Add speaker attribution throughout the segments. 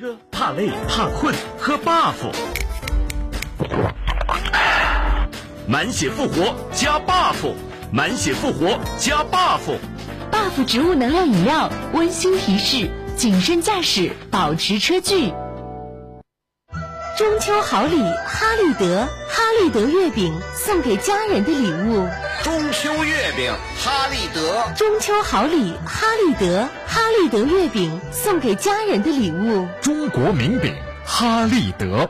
Speaker 1: 车怕累怕困，喝 buff，满血复活加 buff，满血复活加 buff。
Speaker 2: buff 植物能量饮料，温馨提示：谨慎驾驶，保持车距。中秋好礼，哈利德，哈利德月饼送给家人的礼物。
Speaker 3: 中秋月饼，哈利德。
Speaker 2: 中秋好礼，哈利德，哈利德月饼送给家人的礼物。
Speaker 4: 中国名饼，哈利德。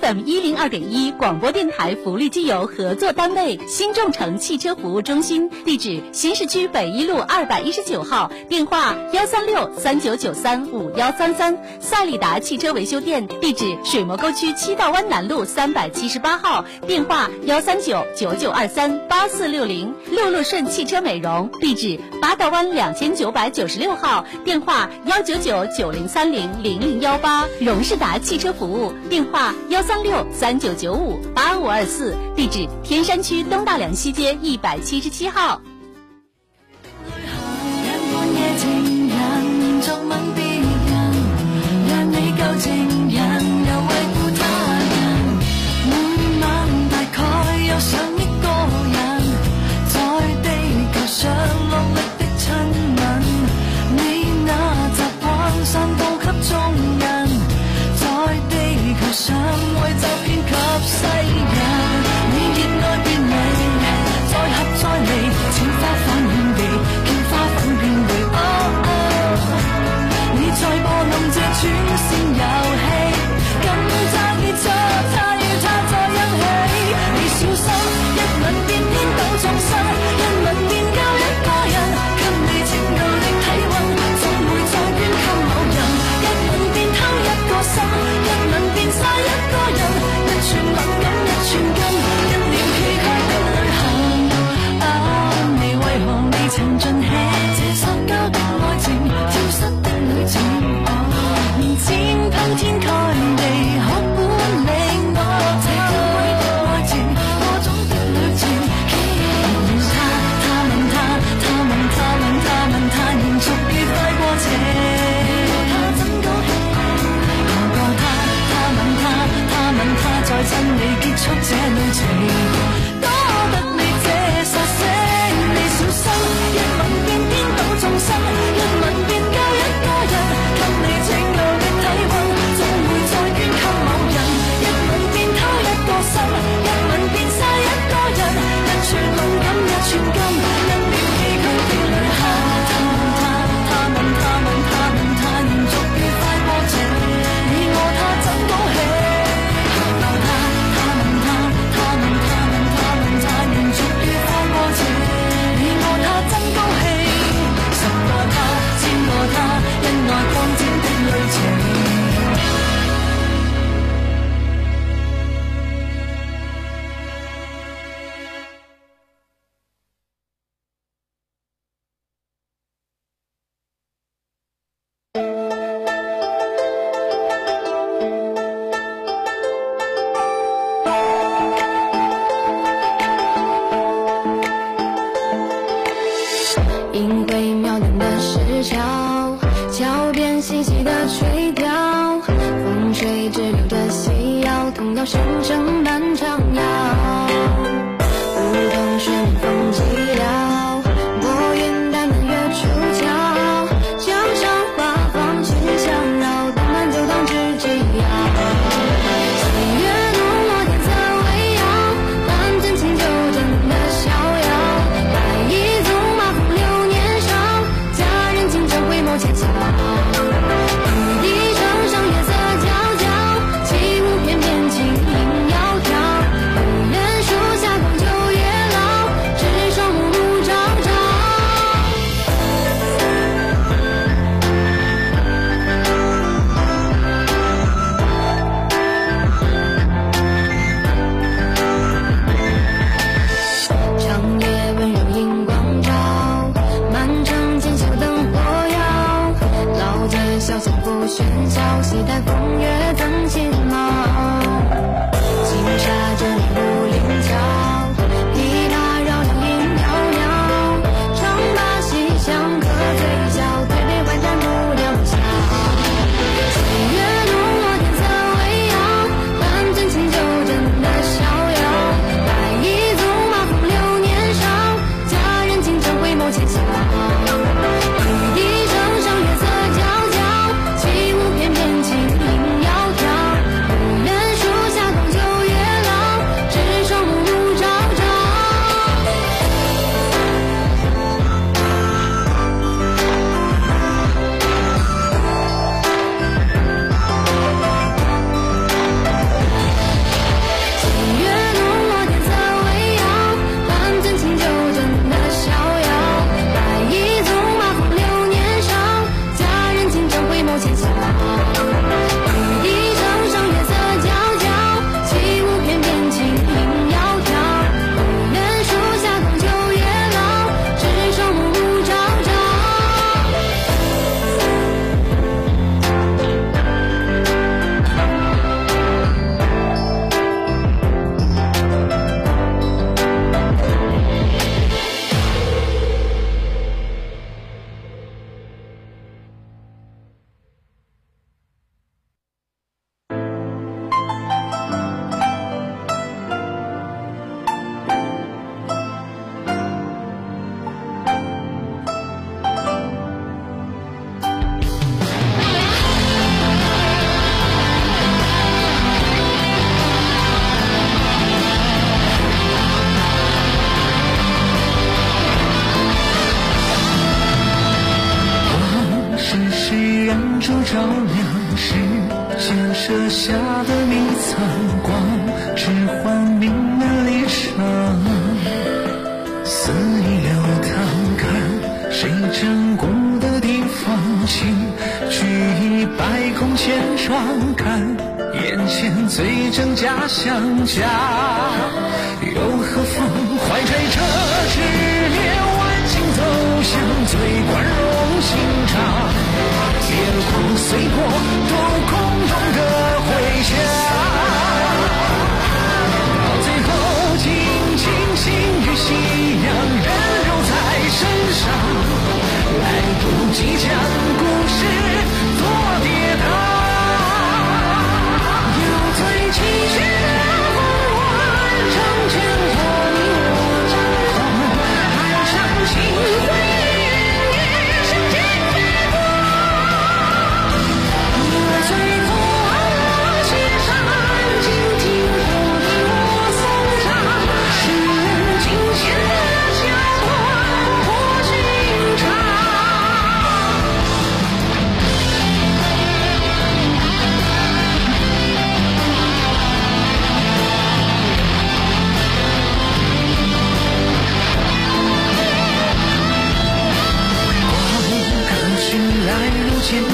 Speaker 5: FM 一零二点一广播电台福利机油合作单位新众诚汽车服务中心，地址新市区北一路二百一十九号，电话幺三六三九九三五幺三三。赛利达汽车维修店，地址水磨沟区七道湾南路三百七十八号，电话幺三九九九二三八四六零。陆陆顺汽车美容，地址八道湾两千九百九十六号，电话幺九九九零三零零零幺八。荣士达汽车服务，电话幺。三六三九九五八五二四，地址天山区东大两西街一百七十七号。
Speaker 6: 想为就遍及世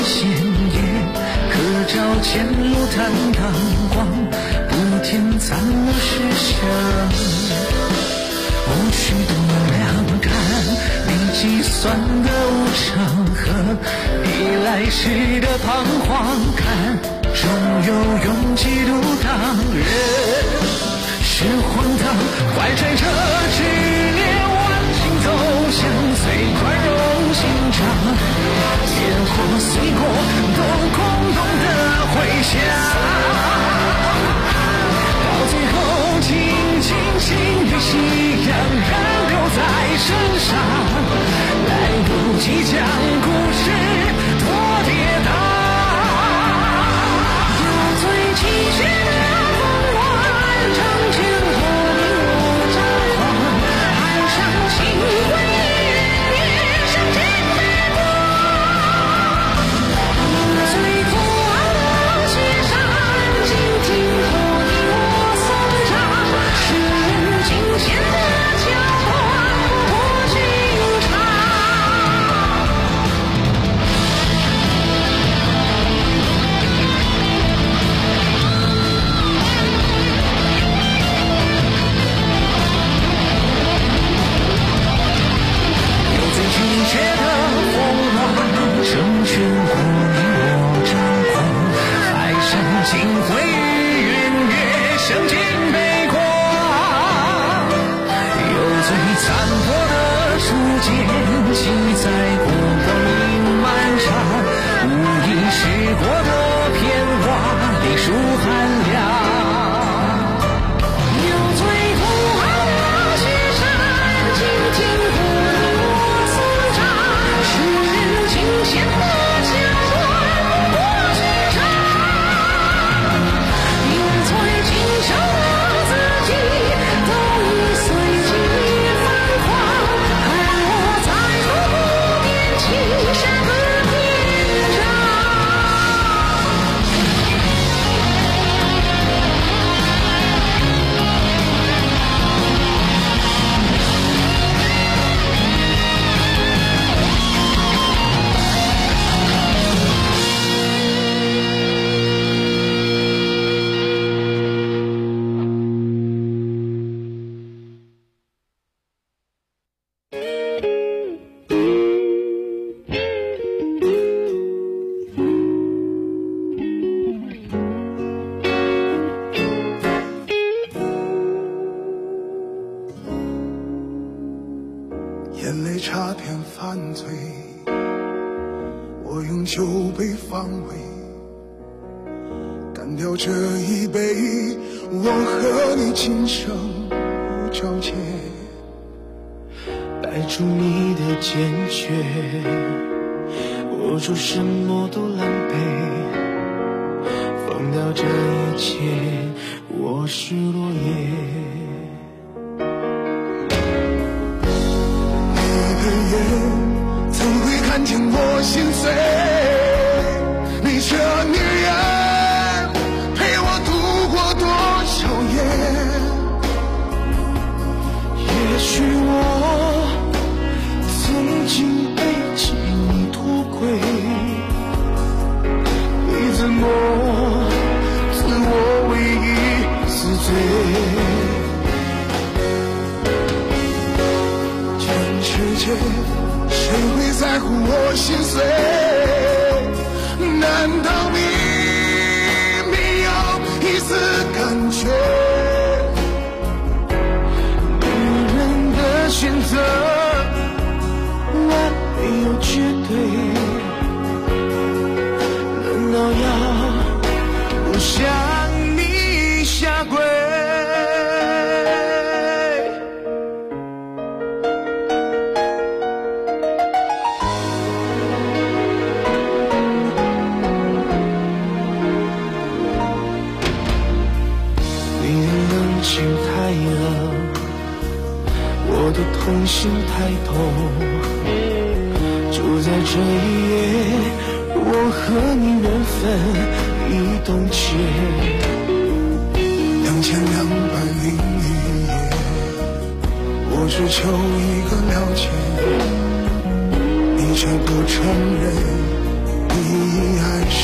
Speaker 7: 闲也可照前路坦荡，光不添残陋，世相无需多量。看你计算的无常和你来时的彷徨，看终有勇气。独当人是荒唐，怀揣着炽。我们随过都空洞的回响，到最后，轻轻轻的夕阳仍留在身上，来不及
Speaker 8: 讲。差点犯罪我用酒杯防卫干掉这一杯我和你今生无交界
Speaker 7: 摆出你的坚决我说什么都狼狈放掉这一切我是落叶么是我唯一死罪？全世界谁会在乎我心碎？难道你没有一丝感觉？女人的选择，这一夜。我和你缘分已冻结，两千两百零一夜，我只求一个了解，你却不承认你爱谁。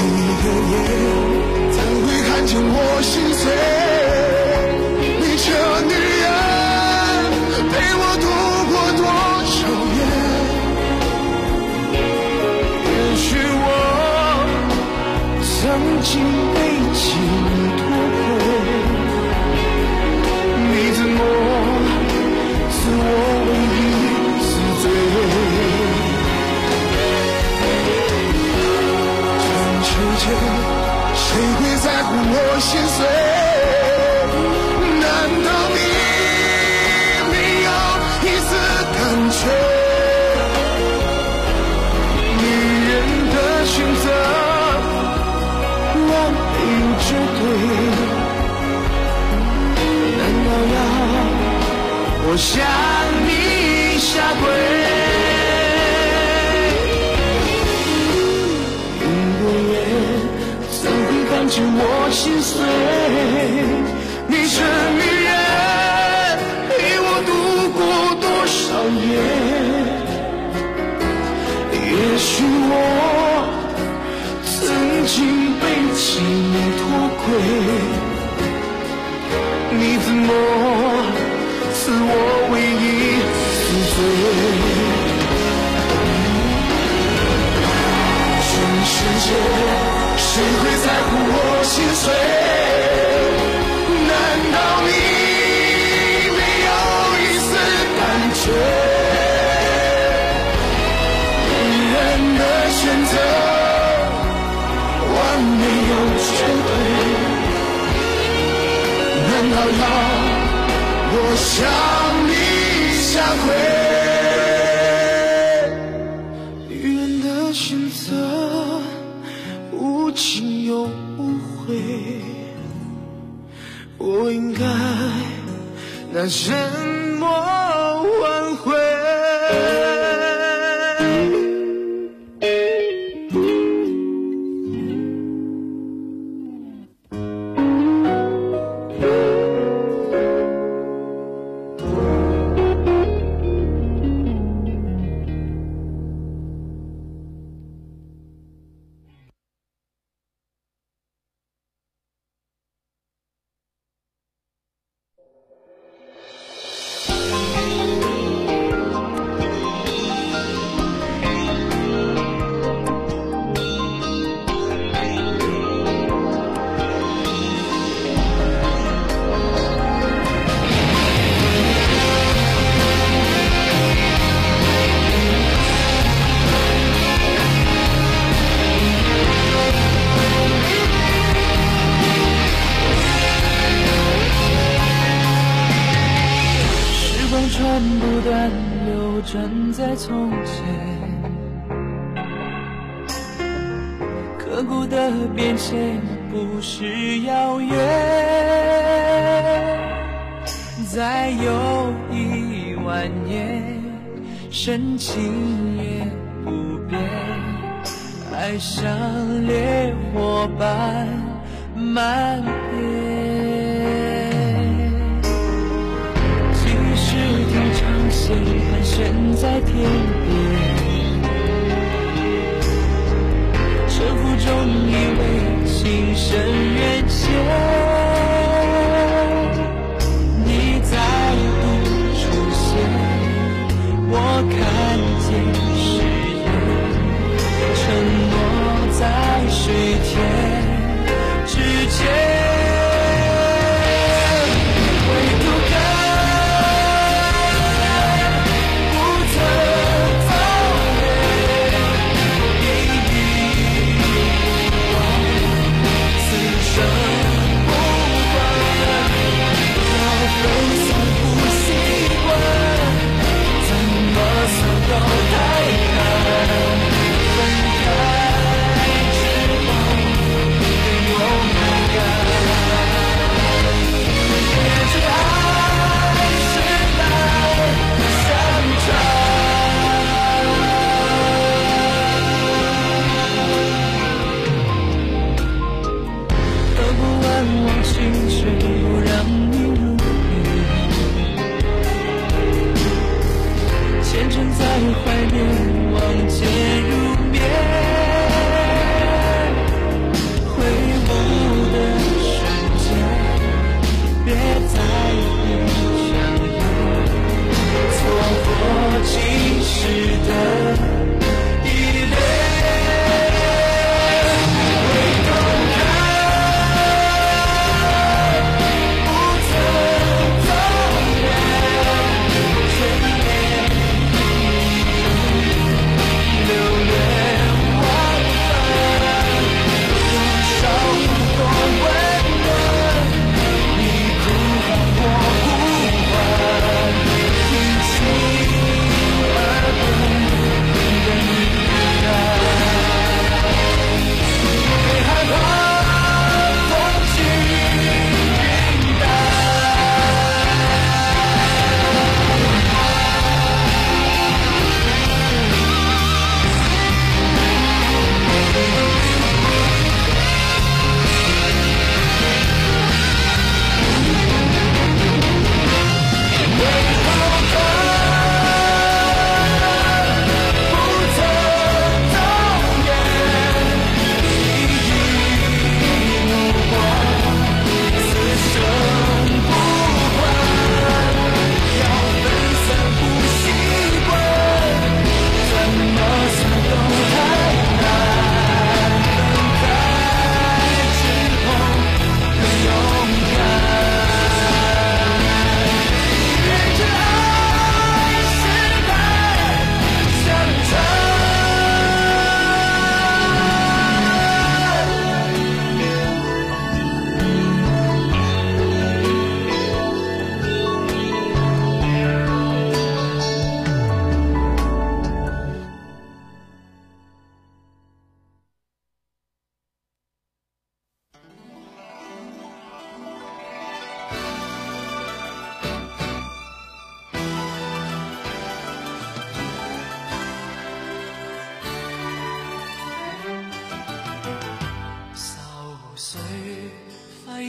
Speaker 7: 一个夜怎会看见我心碎？曾经背弃你脱轨，你怎么是我唯一死罪？全世界谁会在乎我心碎？我向你下跪？一个夜怎会看见我心碎？你这女人陪我度过多少夜？也许我曾经被情拖亏，你怎么赐我唯一死罪全世界谁会在乎我心碎难道你没有一丝感觉女人的选择完美又绝对难道要向你下跪？女人的选择，无情又无悔。我应该拿什么万年，深情也不变。爱像烈火般蔓延，即使天长线盘旋在天边，
Speaker 6: 沉浮中以为情深缘浅。水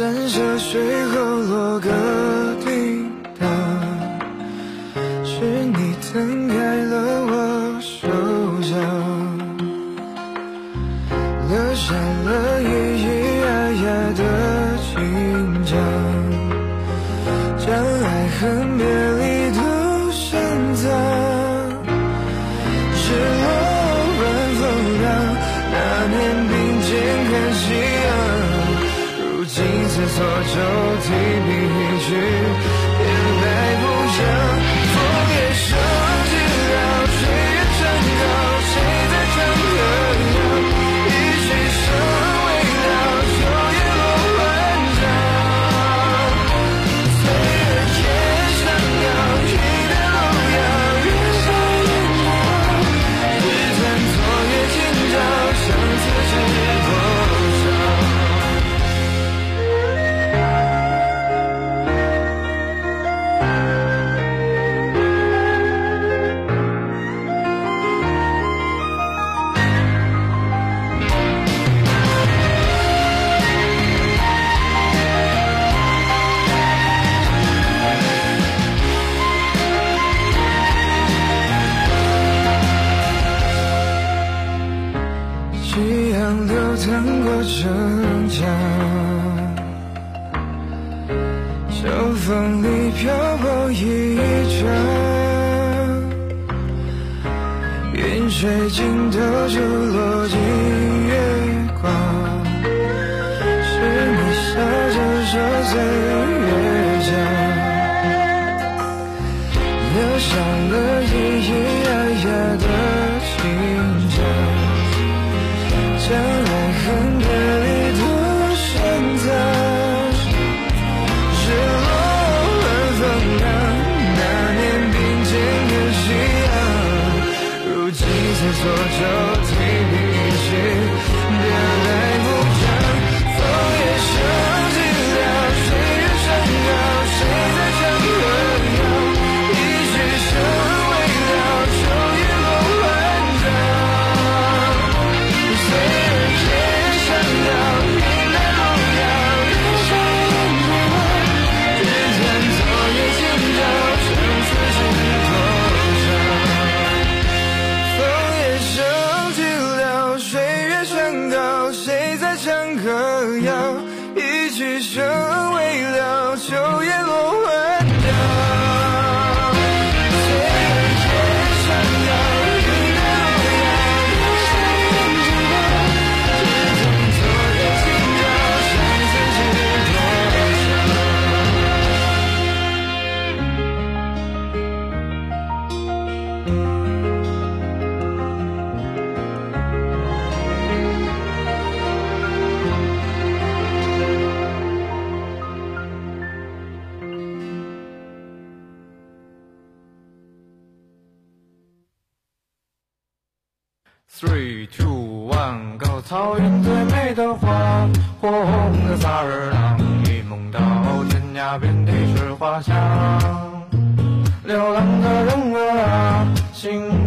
Speaker 7: 三生水后，落个。云水尽头就落尽月光，是你笑着说岁月长，留下了咿咿呀呀的情长。
Speaker 9: So soldiers 遍地是花香，流浪的人啊，心。